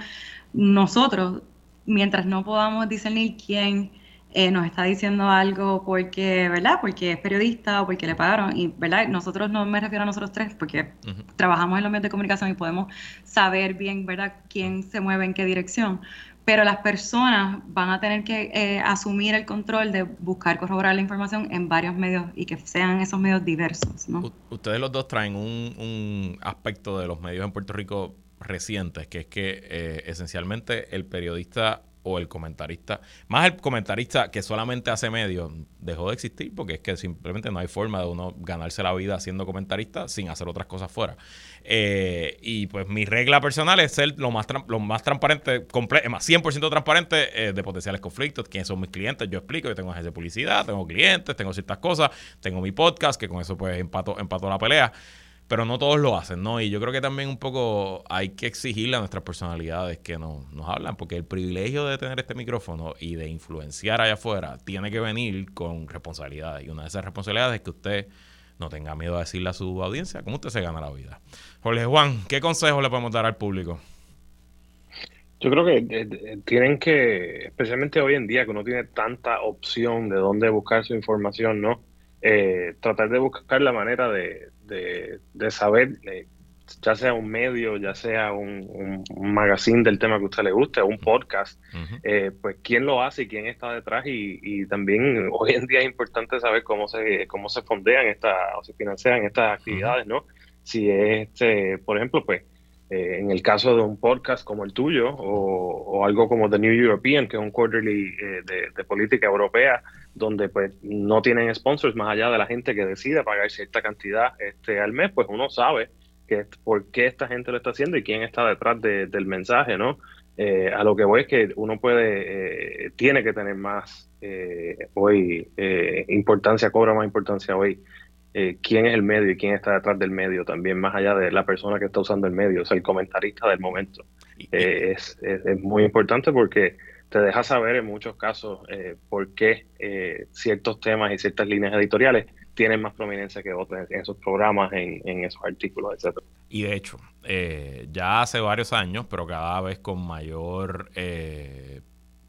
nosotros, mientras no podamos discernir quién eh, nos está diciendo algo porque, ¿verdad? Porque es periodista o porque le pagaron. Y, ¿verdad? Nosotros no me refiero a nosotros tres porque trabajamos en los medios de comunicación y podemos saber bien, ¿verdad? Quién se mueve en qué dirección pero las personas van a tener que eh, asumir el control de buscar corroborar la información en varios medios y que sean esos medios diversos. ¿no? ustedes los dos traen un, aspecto de los medios en Puerto Rico recientes, que es que eh, esencialmente el periodista o el comentarista, más el comentarista que solamente hace medios, dejó de existir porque es que simplemente no hay forma de uno ganarse la vida siendo comentarista sin hacer otras cosas fuera. Eh, y pues mi regla personal es ser lo más, lo más transparente, más 100% transparente eh, de potenciales conflictos, quiénes son mis clientes, yo explico, yo tengo agencia de publicidad, tengo clientes, tengo ciertas cosas, tengo mi podcast, que con eso pues empato, empato la pelea pero no todos lo hacen, ¿no? Y yo creo que también un poco hay que exigirle a nuestras personalidades que nos, hablan, porque el privilegio de tener este micrófono y de influenciar allá afuera tiene que venir con responsabilidades. Y una de esas responsabilidades es que usted no tenga miedo a decirle a su audiencia cómo usted se gana la vida. Jorge Juan, ¿qué consejo le podemos dar al público? Yo creo que eh, eh, tienen que, especialmente hoy en día que uno tiene tanta opción de dónde buscar su información, ¿no? Eh, tratar de buscar la manera de, de, saber, eh, ya sea un medio, ya sea un, magazine del tema que a usted le guste, un podcast, eh, pues quién lo hace y quién está detrás y, también hoy en día es importante saber cómo se cómo se fondean estas o se financian estas actividades, ¿no? Si es, este, por ejemplo, pues eh, en el caso de un podcast como el tuyo o, algo como The New European, que es un quarterly de, de política europea, donde pues no tienen sponsors más allá de la gente que decide pagar cierta cantidad este al mes, pues uno sabe que por qué esta gente lo está haciendo y quién está detrás del mensaje, ¿no? Eh, a lo que voy es que uno puede, eh, tiene que tener más eh, hoy importancia, cobra más importancia hoy quién es el medio y quién está detrás del medio también, más allá de la persona que está usando el medio, o sea, el comentarista del momento. es, es muy importante porque te deja saber en muchos casos eh, por qué eh, ciertos temas y ciertas líneas editoriales tienen más prominencia que otras en esos programas, en, esos artículos, etcétera. Y de hecho, eh, ya hace varios años, pero cada vez con mayor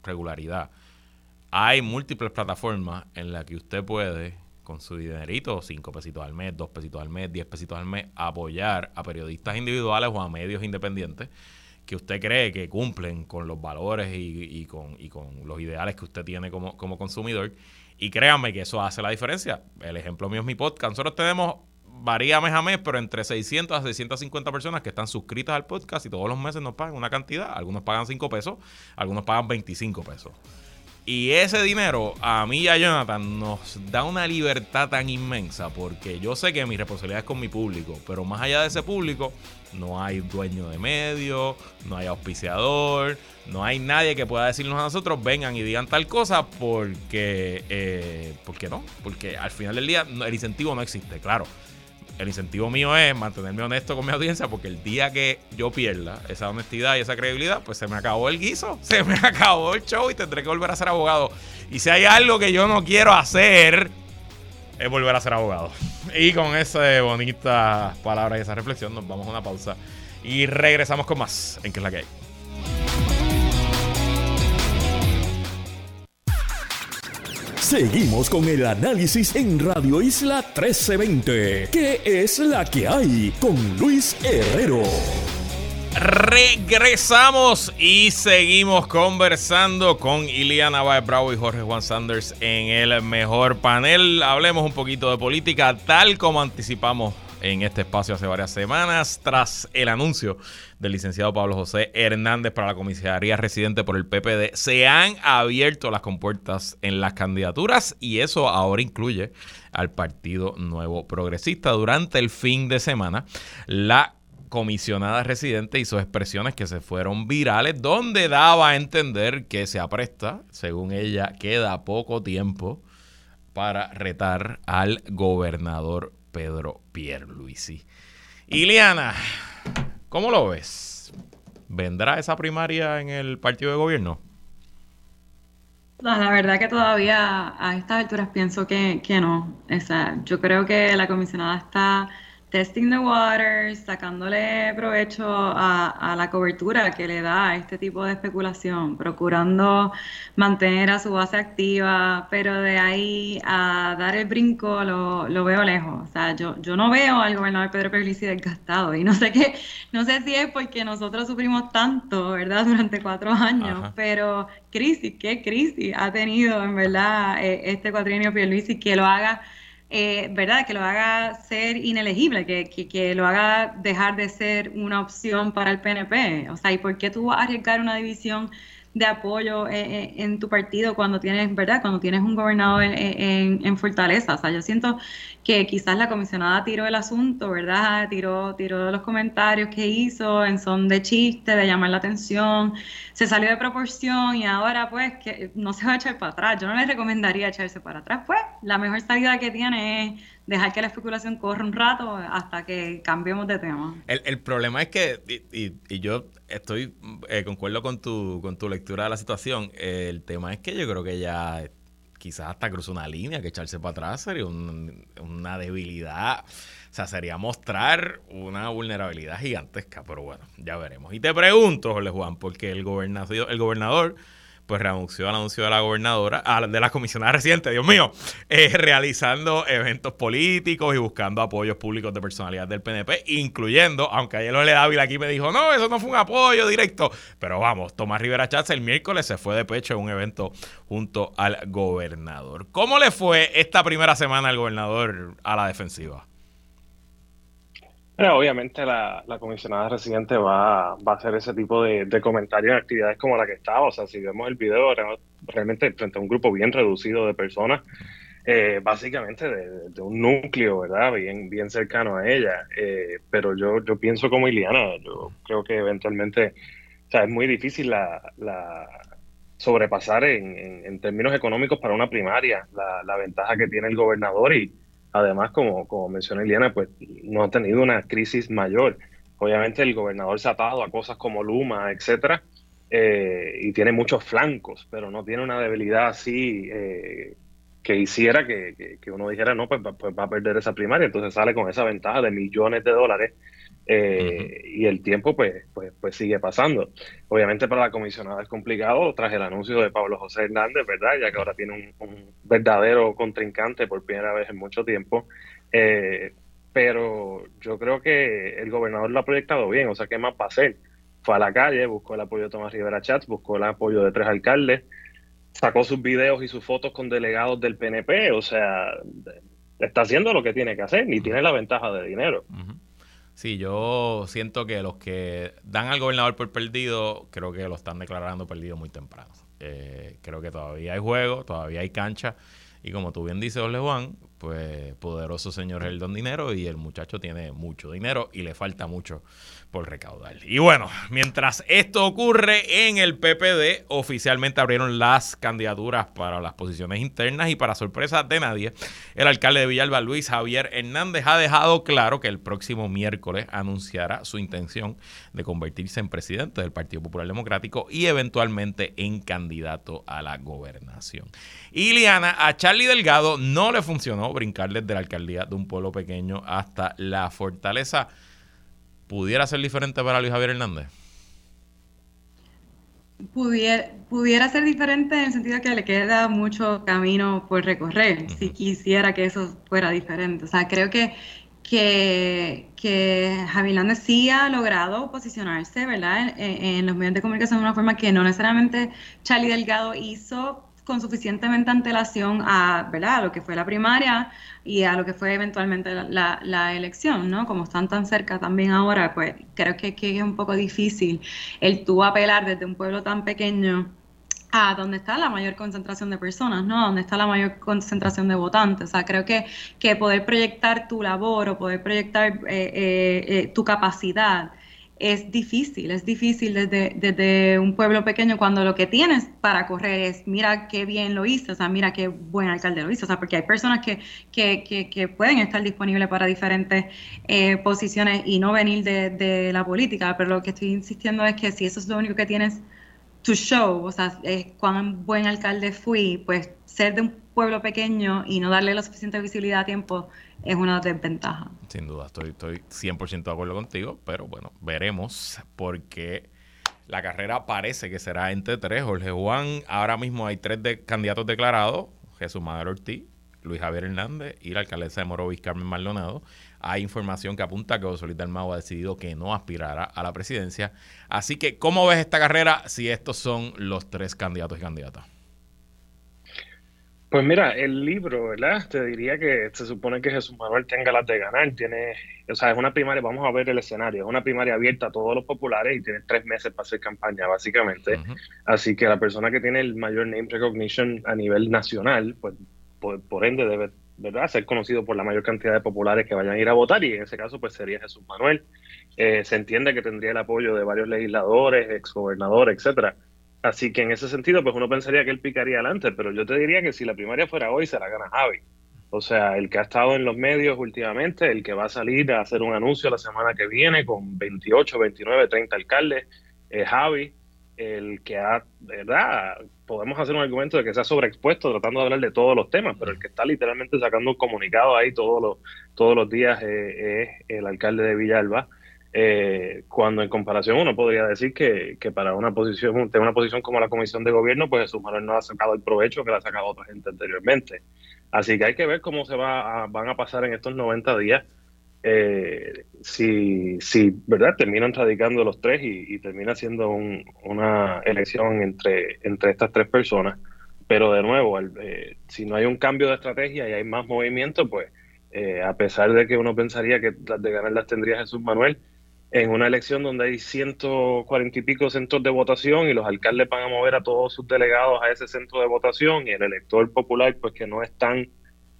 regularidad, hay múltiples plataformas en las que usted puede, con su dinerito, cinco pesitos al mes, dos pesitos al mes, diez pesitos al mes, apoyar a periodistas individuales o a medios independientes que usted cree que cumplen con los valores y, con, los ideales que usted tiene como, consumidor. Y créanme que eso hace la diferencia. El ejemplo mío es mi podcast. Nosotros tenemos, varía mes a mes, pero entre 600 a 650 personas que están suscritas al podcast y todos los meses nos pagan una cantidad. Algunos pagan 5 pesos, algunos pagan 25 pesos. Y ese dinero a mí y a Jonathan nos da una libertad tan inmensa porque yo sé que mi responsabilidad es con mi público, pero más allá de ese público no hay dueño de medio, no hay auspiciador, no hay nadie que pueda decirnos a nosotros vengan y digan tal cosa porque, eh, porque no, porque al final del día el incentivo no existe, claro el incentivo mío es mantenerme honesto con mi audiencia porque el día que yo pierda esa honestidad y esa credibilidad, pues se me acabó el guiso, se me acabó el show y tendré que volver a ser abogado. Y si hay algo que yo no quiero hacer, es volver a ser abogado. Y con esa bonita palabra y esa reflexión nos vamos a una pausa y regresamos con más en que es la que hay. Seguimos con el análisis en Radio Isla 1320. ¿Qué es la que hay con Luis Herrero? Regresamos y seguimos conversando con Iliana Baez Bravo y Jorge Juan Sanders en el mejor panel. Hablemos un poquito de política, tal como anticipamos en este espacio hace varias semanas, tras el anuncio del licenciado Pablo José Hernández para la comisaría residente por el PPD. Se han abierto las compuertas en las candidaturas y eso ahora incluye al Partido Nuevo Progresista. Durante el fin de semana, la comisionada residente hizo expresiones que se fueron virales, donde daba a entender que se apresta, según ella, queda poco tiempo para retar al gobernador Pedro Pierluisi. Iliana, ¿cómo lo ves? ¿Vendrá esa primaria en el partido de gobierno? la verdad que todavía a estas alturas pienso que, no. Yo creo que la comisionada está testing the waters, sacándole provecho a, la cobertura que le da a este tipo de especulación, procurando mantener a su base activa, pero de ahí a dar el brinco lo, lo veo lejos. O sea, yo, yo no veo al gobernador Pedro Pierluisi desgastado y no sé qué, no sé si es porque nosotros sufrimos tanto, ¿verdad? Durante cuatro años, pero crisis, ¿qué crisis ha tenido en verdad eh, este cuatrienio Pierluisi que lo haga eh, ¿verdad? Que lo haga ser inelegible, que, que, lo haga dejar de ser una opción para el PNP. O sea, ¿y por qué tú vas a arriesgar una división de apoyo eh, eh, en, tu partido cuando tienes, ¿verdad? Cuando tienes un gobernador en, en, Fortaleza. O sea, yo siento que quizás la comisionada tiró el asunto, ¿verdad? Tiró, tiró los comentarios que hizo en son de chiste, de llamar la atención, se salió de proporción y ahora pues que no se va a echar para atrás. Yo no le recomendaría echarse para atrás. Pues la mejor salida que tiene es dejar que la especulación corra un rato hasta que cambiemos de tema. El, el problema es que, y, y, yo estoy, eh, concuerdo con tu, con tu lectura de la situación, el tema es que yo creo que ya quizás hasta cruzó una línea, que echarse para atrás sería una debilidad, o sea, sería mostrar una vulnerabilidad gigantesca, pero bueno, ya veremos. Y te pregunto, Jorge Juan, porque el gobernador, el gobernador pues reanunció al anuncio de la gobernadora, de la comisionada reciente, Dios mío, eh, realizando eventos políticos y buscando apoyos públicos de personalidad del PNP, incluyendo, aunque ayer Ole Dávila aquí me dijo, no, eso no fue un apoyo directo, pero vamos, Tomás Rivera Chávez el miércoles se fue de pecho en un evento junto al gobernador. ¿Cómo le fue esta primera semana al gobernador a la defensiva? Obviamente la, comisionada residente va, a hacer ese tipo de, comentarios en actividades como la que estaba. O sea, si vemos el video, realmente frente a un grupo bien reducido de personas, eh, básicamente de, un núcleo, ¿verdad? Bien, bien cercano a ella. Eh, pero yo, yo pienso como Iliana, yo creo que eventualmente, o sea, es muy difícil la, sobrepasar en, en, términos económicos para una primaria la, la ventaja que tiene el gobernador y Además, como, como mencionó Eliana, pues no ha tenido una crisis mayor. Obviamente el gobernador se ha atado a cosas como Luma, etcétera, eh, y tiene muchos flancos, pero no tiene una debilidad así eh, que hiciera que, uno dijera, no, pues, pues, va a perder esa primaria. Entonces sale con esa ventaja de millones de dólares eh, y el tiempo pues, pues, pues sigue pasando. Obviamente para la comisionada es complicado tras el anuncio de Pablo José Hernández, ¿verdad? Ya que ahora tiene un, verdadero contrincante por primera vez en mucho tiempo. Eh, pero yo creo que el gobernador lo ha proyectado bien, o sea, ¿qué más va a hacer? Fue a la calle, buscó el apoyo de Tomás Rivera Chats, buscó el apoyo de tres alcaldes, sacó sus videos y sus fotos con delegados del PNP, o sea, está haciendo lo que tiene que hacer y tiene la ventaja de dinero. Sí, yo siento que los que dan al gobernador por perdido, creo que lo están declarando perdido muy temprano. Eh, creo que todavía hay juego, todavía hay cancha. Y como tú bien dices, Ole Juan, pues poderoso señor es el don dinero y el muchacho tiene mucho dinero y le falta mucho por recaudar. Y bueno, mientras esto ocurre en el PPD, oficialmente abrieron las candidaturas para las posiciones internas y para sorpresa de nadie, el alcalde de Villalba, Luis Javier Hernández, ha dejado claro que el próximo miércoles anunciará su intención de convertirse en presidente del Partido Popular Democrático y eventualmente en candidato a la gobernación. Iliana, a Charlie Delgado no le funcionó brincar desde la alcaldía de un pueblo pequeño hasta la fortaleza pudiera ser diferente para Luis Javier Hernández? Pudiera, pudiera ser diferente en el sentido que le queda mucho camino por recorrer, si quisiera que eso fuera diferente. O sea, creo que que, que Javier Hernández sí ha logrado posicionarse, ¿verdad? En, los medios de comunicación de una forma que no necesariamente Charlie Delgado hizo con suficientemente antelación a, ¿verdad? a lo que fue la primaria y a lo que fue eventualmente la, la, elección, ¿no? Como están tan cerca también ahora, pues creo que, es un poco difícil el tú apelar desde un pueblo tan pequeño a donde está la mayor concentración de personas, ¿no? Donde está la mayor concentración de votantes. O sea, creo que, que poder proyectar tu labor o poder proyectar eh, eh, eh, tu capacidad es difícil, es difícil desde, desde un pueblo pequeño cuando lo que tienes para correr es mira qué bien lo hizo, o sea, mira qué buen alcalde lo hizo, o sea, porque hay personas que, que, que, que pueden estar disponibles para diferentes posiciones y no venir de, de la política, pero lo que estoy insistiendo es que si eso es lo único que tienes to show, o sea, cuán buen alcalde fui, pues ser de un pueblo pequeño y no darle la suficiente visibilidad a tiempo es una desventaja. Sin duda, estoy, estoy 100% de acuerdo contigo, pero bueno, veremos porque la carrera parece que será entre tres. Jorge Juan, ahora mismo hay tres de, candidatos declarados, Jesús Madero Ortiz, Luis Javier Hernández y la alcaldesa de Morovis, Carmen Maldonado hay información que apunta que José Luis Dalmau ha decidido que no aspirará a la presidencia. Así que, ¿cómo ves esta carrera si estos son los tres candidatos y candidatas? Pues mira, el libro, ¿verdad? Te diría que se supone que Jesús Manuel tenga las de ganar. Tiene, o sea, es una primaria, vamos a ver el escenario, es una primaria abierta a todos los populares y tiene tres meses para hacer campaña, básicamente. Así que la persona que tiene el mayor name recognition a nivel nacional, pues por ende debe ¿verdad? ser conocido por la mayor cantidad de populares que vayan a ir a votar y en ese caso pues sería Jesús Manuel. Eh, se entiende que tendría el apoyo de varios legisladores, exgobernadores, etcétera. Así que en ese sentido pues uno pensaría que él picaría adelante, pero yo te diría que si la primaria fuera hoy se la gana Javi. O sea, el que ha estado en los medios últimamente, el que va a salir a hacer un anuncio la semana que viene con 28, 29, 30 alcaldes, es Javi el que ha, ¿verdad? Podemos hacer un argumento de que se ha sobreexpuesto tratando de hablar de todos los temas, pero el que está literalmente sacando un comunicado ahí todos los, todos los días eh, es el alcalde de Villalba. Eh, cuando en comparación uno podría decir que, que para una posición, una posición como la comisión de gobierno, pues Jesús Manuel no ha sacado el provecho que le ha sacado otra gente anteriormente. Así que hay que ver cómo se va van a pasar en estos 90 días eh, si, si, ¿verdad? Terminan radicando los tres y, termina siendo una elección entre, entre estas tres personas. Pero de nuevo, eh, si no hay un cambio de estrategia y hay más movimiento, pues eh, a pesar de que uno pensaría que las de ganar las tendría Jesús Manuel, en una elección donde hay 140 y pico centros de votación y los alcaldes van a mover a todos sus delegados a ese centro de votación y el elector popular, pues que no es tan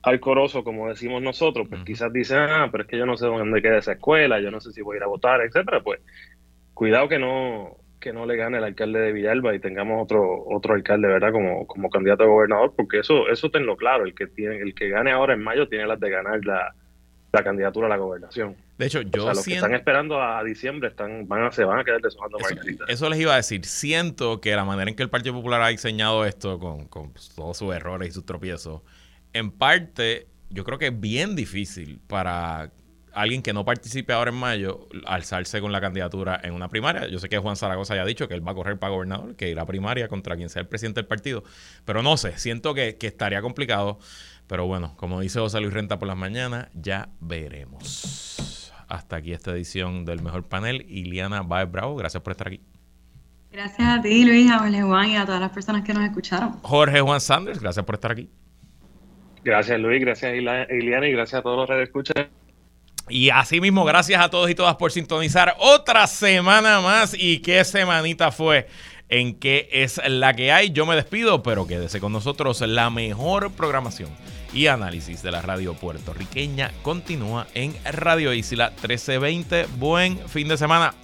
alcoroso, como decimos nosotros, pues quizás dicen, ah, pero es que yo no sé dónde queda esa escuela, yo no sé si voy a ir a votar, etcétera, pues cuidado que no que no le gane el alcalde de Villalba y tengamos otro otro alcalde, ¿verdad? Como, como candidato a gobernador, porque eso eso tenlo claro, el que tiene el que gane ahora en mayo tiene las de ganar la, candidatura a la gobernación. De hecho, yo o sea, los que están esperando a diciembre están van a se van a quedar deshojando margaritas. Eso les iba a decir, siento que la manera en que el Partido Popular ha diseñado esto con, con todos sus errores y sus tropiezos en parte, yo creo que es bien difícil para alguien que no participe ahora en mayo alzarse con la candidatura en una primaria. Yo sé que Juan Zaragoza ha dicho que él va a correr para gobernador, que irá a primaria contra quien sea el presidente del partido. Pero no sé, siento que, estaría complicado. Pero bueno, como dice José Luis Renta por las mañanas, ya veremos. Hasta aquí esta edición del Mejor Panel. Iliana Baez Bravo, gracias por estar aquí. Gracias a ti, Luis, a Jorge Juan y a todas las personas que nos escucharon. Jorge Juan Sanders, gracias por estar aquí. Gracias Luis, gracias Iliana y gracias a todos los que escuchan. Y asimismo, gracias a todos y todas por sintonizar otra semana más. ¿Y qué semanita fue? En qué es la que hay. Yo me despido, pero quédese con nosotros. La mejor programación y análisis de la radio puertorriqueña continúa en Radio Isla 1320. Buen fin de semana.